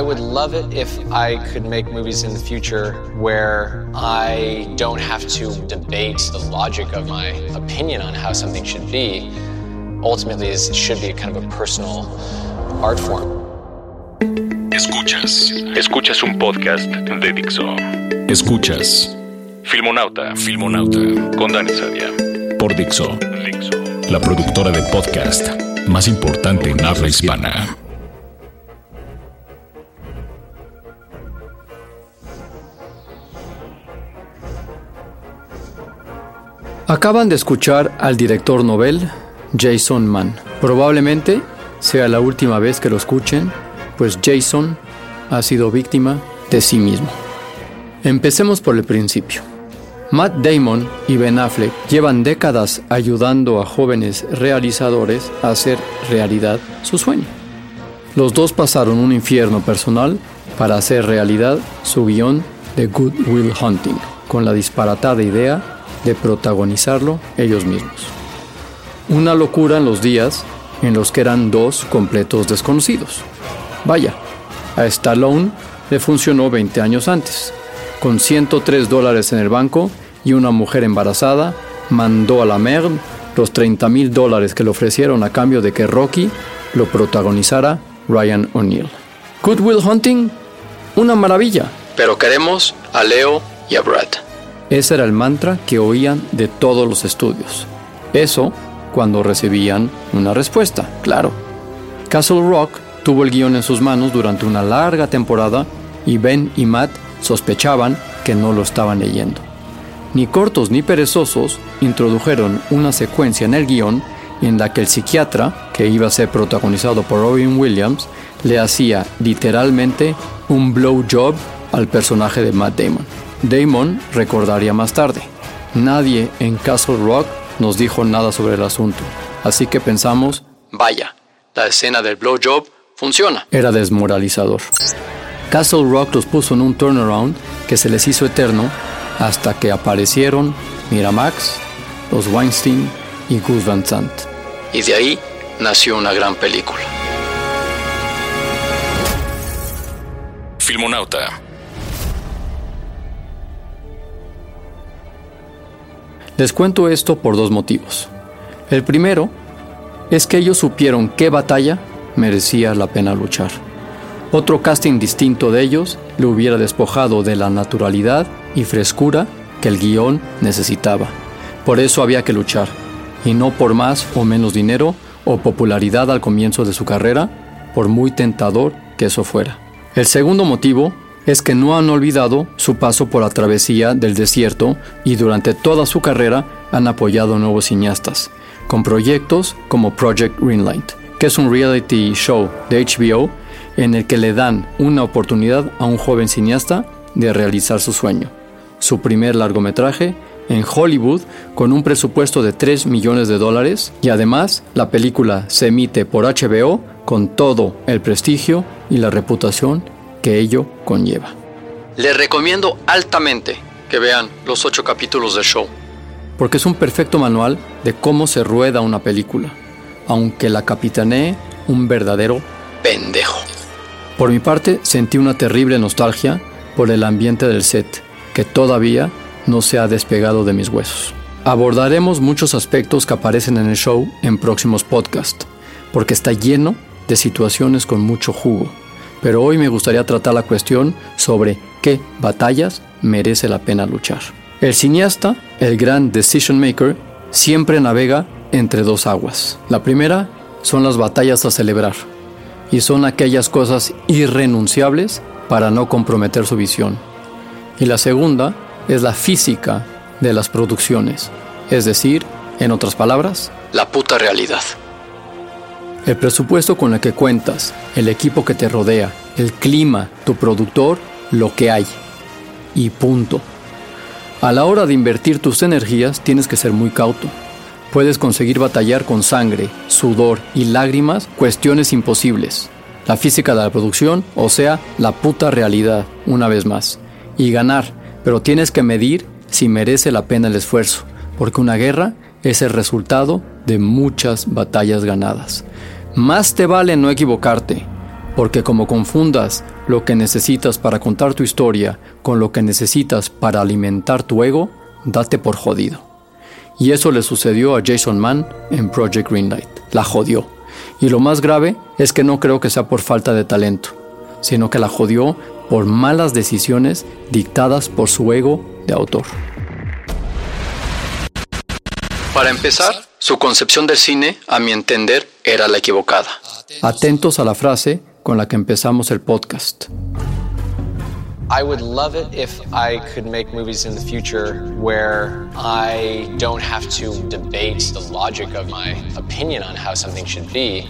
I would love it if I could make movies in the future where I don't have to debate the logic of my opinion on how something should be. Ultimately, it should be kind of a personal art form. Escuchas. Escuchas un podcast de Dixo. Escuchas. Filmonauta. Filmonauta. Con Dani Sadia. Por Dixo. Dixo. La productora de podcast más importante en habla hispana. Acaban de escuchar al director novel Jason Mann. Probablemente sea la última vez que lo escuchen, pues Jason ha sido víctima de sí mismo. Empecemos por el principio. Matt Damon y Ben Affleck llevan décadas ayudando a jóvenes realizadores a hacer realidad su sueño. Los dos pasaron un infierno personal para hacer realidad su guion de Good Will Hunting, con la disparatada idea de protagonizarlo ellos mismos. Una locura en los días en los que eran dos completos desconocidos. Vaya, a Stallone le funcionó 20 años antes. Con 103 dólares en el banco y una mujer embarazada, mandó a la merde los 30 mil dólares que le ofrecieron a cambio de que Rocky lo protagonizara Ryan O'Neill. Good Will Hunting, una maravilla, pero queremos a Leo y a Brad. Ese era el mantra que oían de todos los estudios. Eso cuando recibían una respuesta, claro. Castle Rock tuvo el guion en sus manos durante una larga temporada y Ben y Matt sospechaban que no lo estaban leyendo. Ni cortos ni perezosos introdujeron una secuencia en el guion en la que el psiquiatra, que iba a ser protagonizado por Robin Williams, le hacía literalmente un blowjob al personaje de Matt Damon. Damon recordaría más tarde, nadie en Castle Rock nos dijo nada sobre el asunto, así que pensamos, vaya, la escena del blowjob funciona. Era desmoralizador. Castle Rock los puso en un turnaround que se les hizo eterno hasta que aparecieron Miramax, los Weinstein y Gus Van Sant. Y de ahí nació una gran película. Filmonauta. Les cuento esto por dos motivos. El primero es que ellos supieron qué batalla merecía la pena luchar. Otro casting distinto de ellos le hubiera despojado de la naturalidad y frescura que el guion necesitaba. Por eso había que luchar, y no por más o menos dinero o popularidad al comienzo de su carrera, por muy tentador que eso fuera. El segundo motivo es que no han olvidado su paso por la travesía del desierto y durante toda su carrera han apoyado nuevos cineastas, con proyectos como Project Greenlight, que es un reality show de HBO en el que le dan una oportunidad a un joven cineasta de realizar su sueño. Su primer largometraje en Hollywood con un presupuesto de 3 millones de dólares y además la película se emite por HBO con todo el prestigio y la reputación que ello conlleva. Les recomiendo altamente que vean los ocho capítulos del show, porque es un perfecto manual de cómo se rueda una película, aunque la capitanee un verdadero pendejo. Por mi parte, sentí una terrible nostalgia por el ambiente del set, que todavía no se ha despegado de mis huesos. Abordaremos muchos aspectos que aparecen en el show en próximos podcasts, porque está lleno de situaciones con mucho jugo pero hoy me gustaría tratar la cuestión sobre qué batallas merece la pena luchar. El cineasta, el gran decision maker, siempre navega entre dos aguas. La primera son las batallas a celebrar y son aquellas cosas irrenunciables para no comprometer su visión. Y la segunda es la física de las producciones, es decir, en otras palabras, la puta realidad. El presupuesto con el que cuentas, el equipo que te rodea, el clima, tu productor, lo que hay. Y punto. A la hora de invertir tus energías tienes que ser muy cauto. Puedes conseguir batallar con sangre, sudor y lágrimas cuestiones imposibles. La física de la producción, o sea, la puta realidad, una vez más. Y ganar, pero tienes que medir si merece la pena el esfuerzo, porque una guerra es el resultado de muchas batallas ganadas. Más te vale no equivocarte, porque como confundas lo que necesitas para contar tu historia con lo que necesitas para alimentar tu ego, date por jodido. Y eso le sucedió a Jason Mann en Project Greenlight. La jodió. Y lo más grave es que no creo que sea por falta de talento, sino que la jodió por malas decisiones dictadas por su ego de autor. Para empezar, su concepción del cine, a mi entender, era la equivocada. Atentos a la frase con la que empezamos el podcast. I would love it if I could make movies in the future where I don't have to debate the logic of my opinion on how something should be.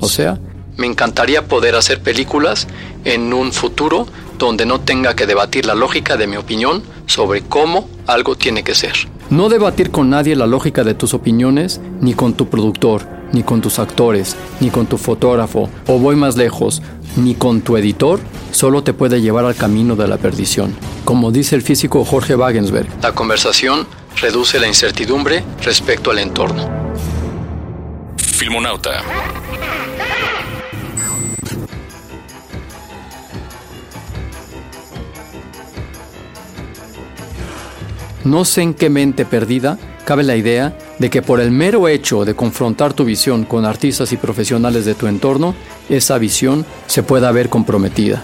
O sea, me encantaría poder hacer películas en un futuro donde no tenga que debatir la lógica de mi opinión sobre cómo algo tiene que ser. No debatir con nadie la lógica de tus opiniones, ni con tu productor, ni con tus actores, ni con tu fotógrafo, o voy más lejos, ni con tu editor, solo te puede llevar al camino de la perdición. Como dice el físico Jorge Wagensberg, la conversación reduce la incertidumbre respecto al entorno. Filmonauta. No sé en qué mente perdida cabe la idea de que por el mero hecho de confrontar tu visión con artistas y profesionales de tu entorno, esa visión se pueda ver comprometida.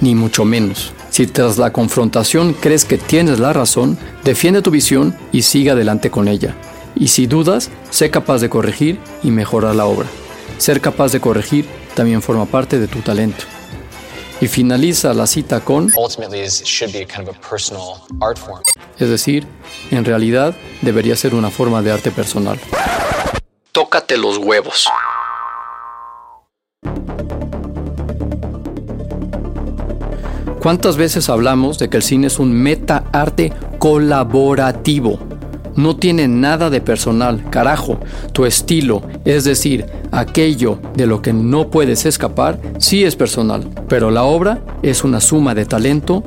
Ni mucho menos. Si tras la confrontación crees que tienes la razón, defiende tu visión y sigue adelante con ella. Y si dudas, sé capaz de corregir y mejorar la obra. Ser capaz de corregir también forma parte de tu talento y finaliza la cita con es decir, en realidad debería ser una forma de arte personal. Tócate los huevos. ¿Cuántas veces hablamos de que el cine es un meta arte colaborativo? no tiene nada de personal, carajo. Tu estilo, es decir, aquello de lo que no puedes escapar, sí es personal, pero la obra es una suma de talento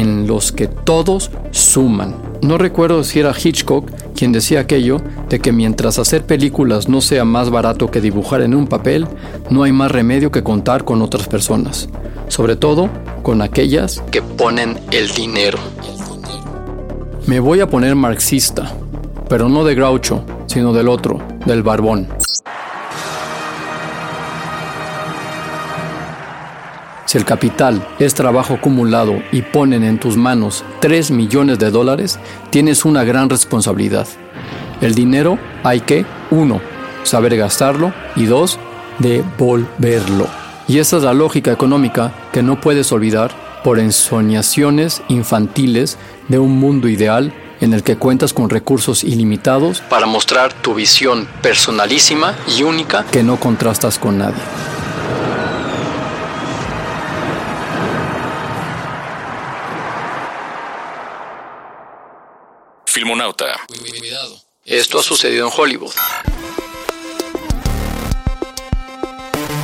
en los que todos suman. No recuerdo si era Hitchcock quien decía aquello de que mientras hacer películas no sea más barato que dibujar en un papel, no hay más remedio que contar con otras personas, sobre todo con aquellas que ponen el dinero. Me voy a poner marxista, pero no de Groucho, sino del otro, del barbón. Si el capital es trabajo acumulado y ponen en tus manos 3 millones de dólares, tienes una gran responsabilidad. El dinero hay que, uno, saber gastarlo y dos, devolverlo. Y esa es la lógica económica que no puedes olvidar por ensoñaciones infantiles de un mundo ideal en el que cuentas con recursos ilimitados para mostrar tu visión personalísima y única que no contrastas con nadie. Esto ha sucedido en Hollywood.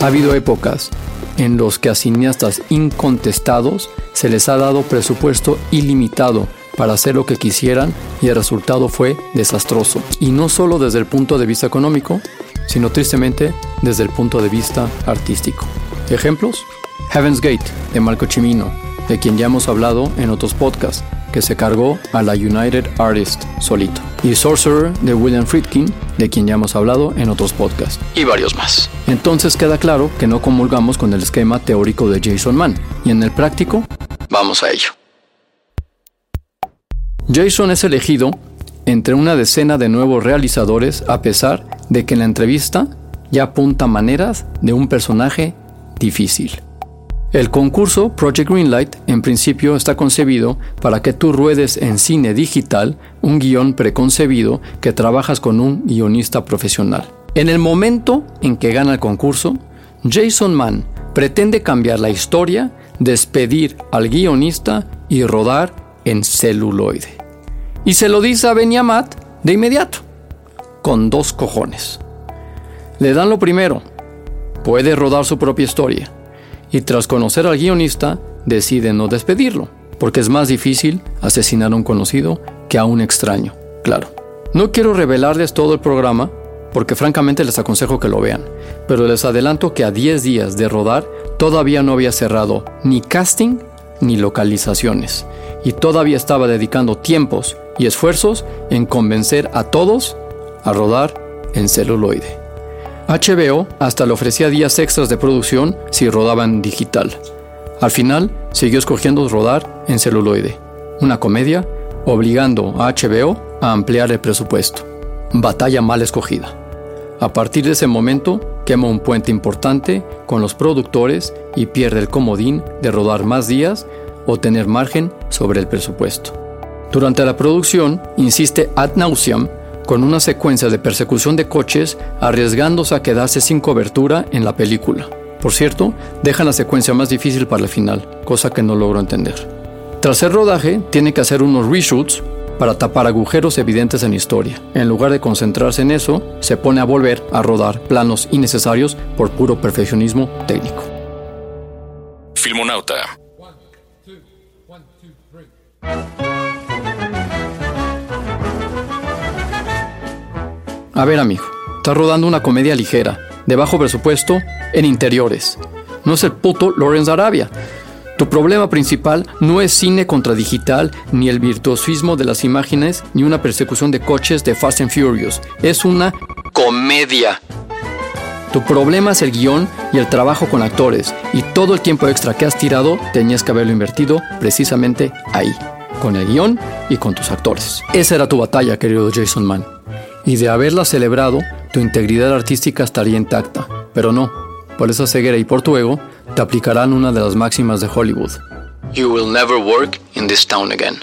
Ha habido épocas en los que a cineastas incontestados se les ha dado presupuesto ilimitado para hacer lo que quisieran y el resultado fue desastroso. Y no solo desde el punto de vista económico, sino tristemente desde el punto de vista artístico. Ejemplos: Heaven's Gate de Marco Cimino, de quien ya hemos hablado en otros podcasts, que se cargó a la United Artist solito. Y Sorcerer de William Friedkin, de quien ya hemos hablado en otros podcasts. Y varios más. Entonces queda claro que no comulgamos con el esquema teórico de Jason Mann. Y en el práctico, vamos a ello. Jason es elegido entre una decena de nuevos realizadores a pesar de que en la entrevista ya apunta maneras de un personaje difícil. El concurso Project Greenlight en principio está concebido para que tú ruedes en cine digital un guion preconcebido que trabajas con un guionista profesional. En el momento en que gana el concurso, Jason Mann pretende cambiar la historia, despedir al guionista y rodar en celuloide. Y se lo dice a Benyamat de inmediato, con dos cojones. Le dan lo primero, puede rodar su propia historia, y tras conocer al guionista, decide no despedirlo, porque es más difícil asesinar a un conocido que a un extraño, claro. No quiero revelarles todo el programa, porque francamente les aconsejo que lo vean, pero les adelanto que a 10 días de rodar todavía no había cerrado ni casting ni localizaciones, y todavía estaba dedicando tiempos y esfuerzos en convencer a todos a rodar en celuloide. HBO hasta le ofrecía días extras de producción si rodaban digital. Al final, siguió escogiendo rodar en celuloide, una comedia obligando a HBO a ampliar el presupuesto. Batalla mal escogida. A partir de ese momento, quema un puente importante con los productores y pierde el comodín de rodar más días o tener margen sobre el presupuesto. Durante la producción, insiste ad nauseam con una secuencia de persecución de coches arriesgándose a quedarse sin cobertura en la película. Por cierto, dejan la secuencia más difícil para el final, cosa que no logro entender. Tras el rodaje, tiene que hacer unos reshoots para tapar agujeros evidentes en la historia. En lugar de concentrarse en eso, se pone a volver a rodar planos innecesarios por puro perfeccionismo técnico. Filmonauta. A ver, amigo, estás rodando una comedia ligera, de bajo presupuesto, en interiores. No es el puto Lawrence Arabia. Tu problema principal no es cine contra digital, ni el virtuosismo de las imágenes, ni una persecución de coches de Fast and Furious. Es una comedia. Tu problema es el guion y el trabajo con actores, y todo el tiempo extra que has tirado tenías que haberlo invertido precisamente ahí, con el guion y con tus actores. Esa era tu batalla, querido Jason Mann y de haberla celebrado, tu integridad artística estaría intacta. Pero no, por esa ceguera y por tu ego, te aplicarán una de las máximas de Hollywood. You will never work in this town again.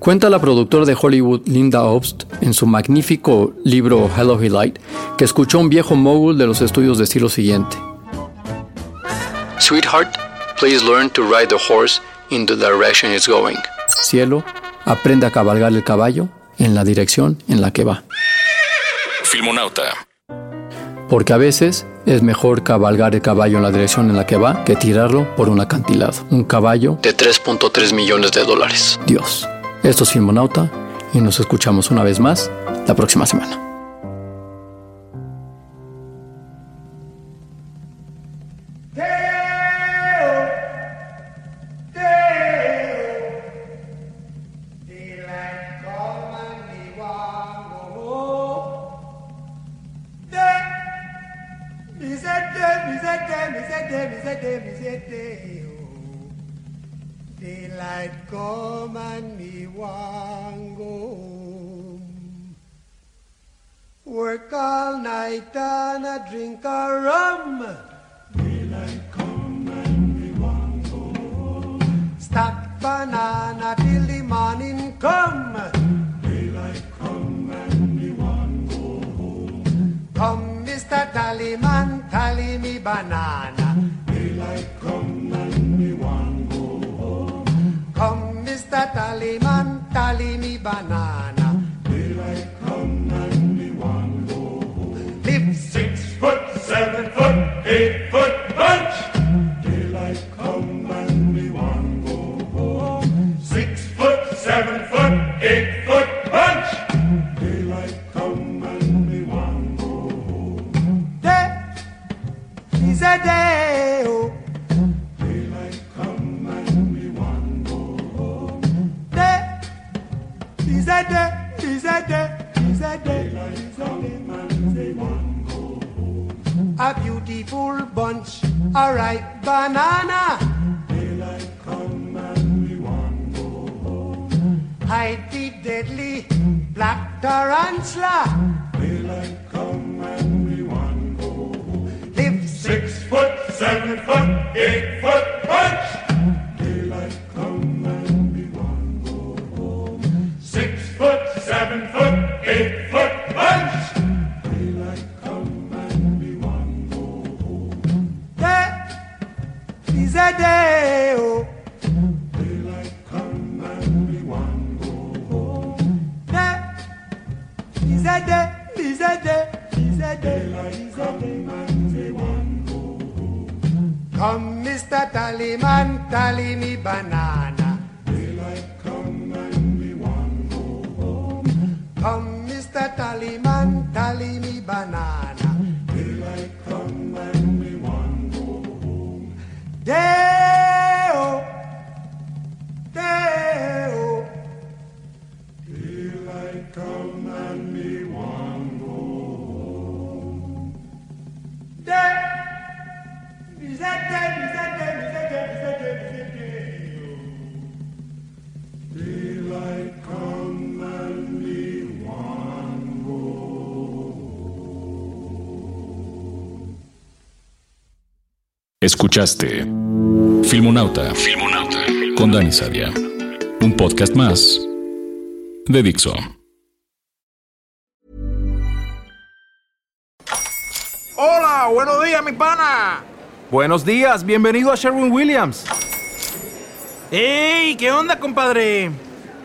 Cuenta la productora de Hollywood Linda Obst en su magnífico libro Hello He Light que escuchó a un viejo mogul de los estudios de estilo siguiente. Sweetheart, please learn to ride the horse in the direction it's going. Cielo, aprende a cabalgar el caballo en la dirección en la que va. Filmonauta. Porque a veces es mejor cabalgar el caballo en la dirección en la que va que tirarlo por un acantilado. Un caballo de 3.3 millones de dólares. Dios. Esto es Filmonauta y nos escuchamos una vez más la próxima semana. Tally me deadly, black tarantula. Daylight come and we want go. Live six foot, seven foot, eight foot. Is a day, is a day, is a day. Come, Mr. Tallyman, tally me banana. Daylight come and we go home. Come, Mr. Tallyman, tally me banana. Escuchaste Filmonauta, Filmonauta con Dani Sadia. Un podcast más de Dixo. Hola, buenos días, mi pana. Buenos días, bienvenido a Sherwin Williams. ¡Ey! ¿Qué onda, compadre?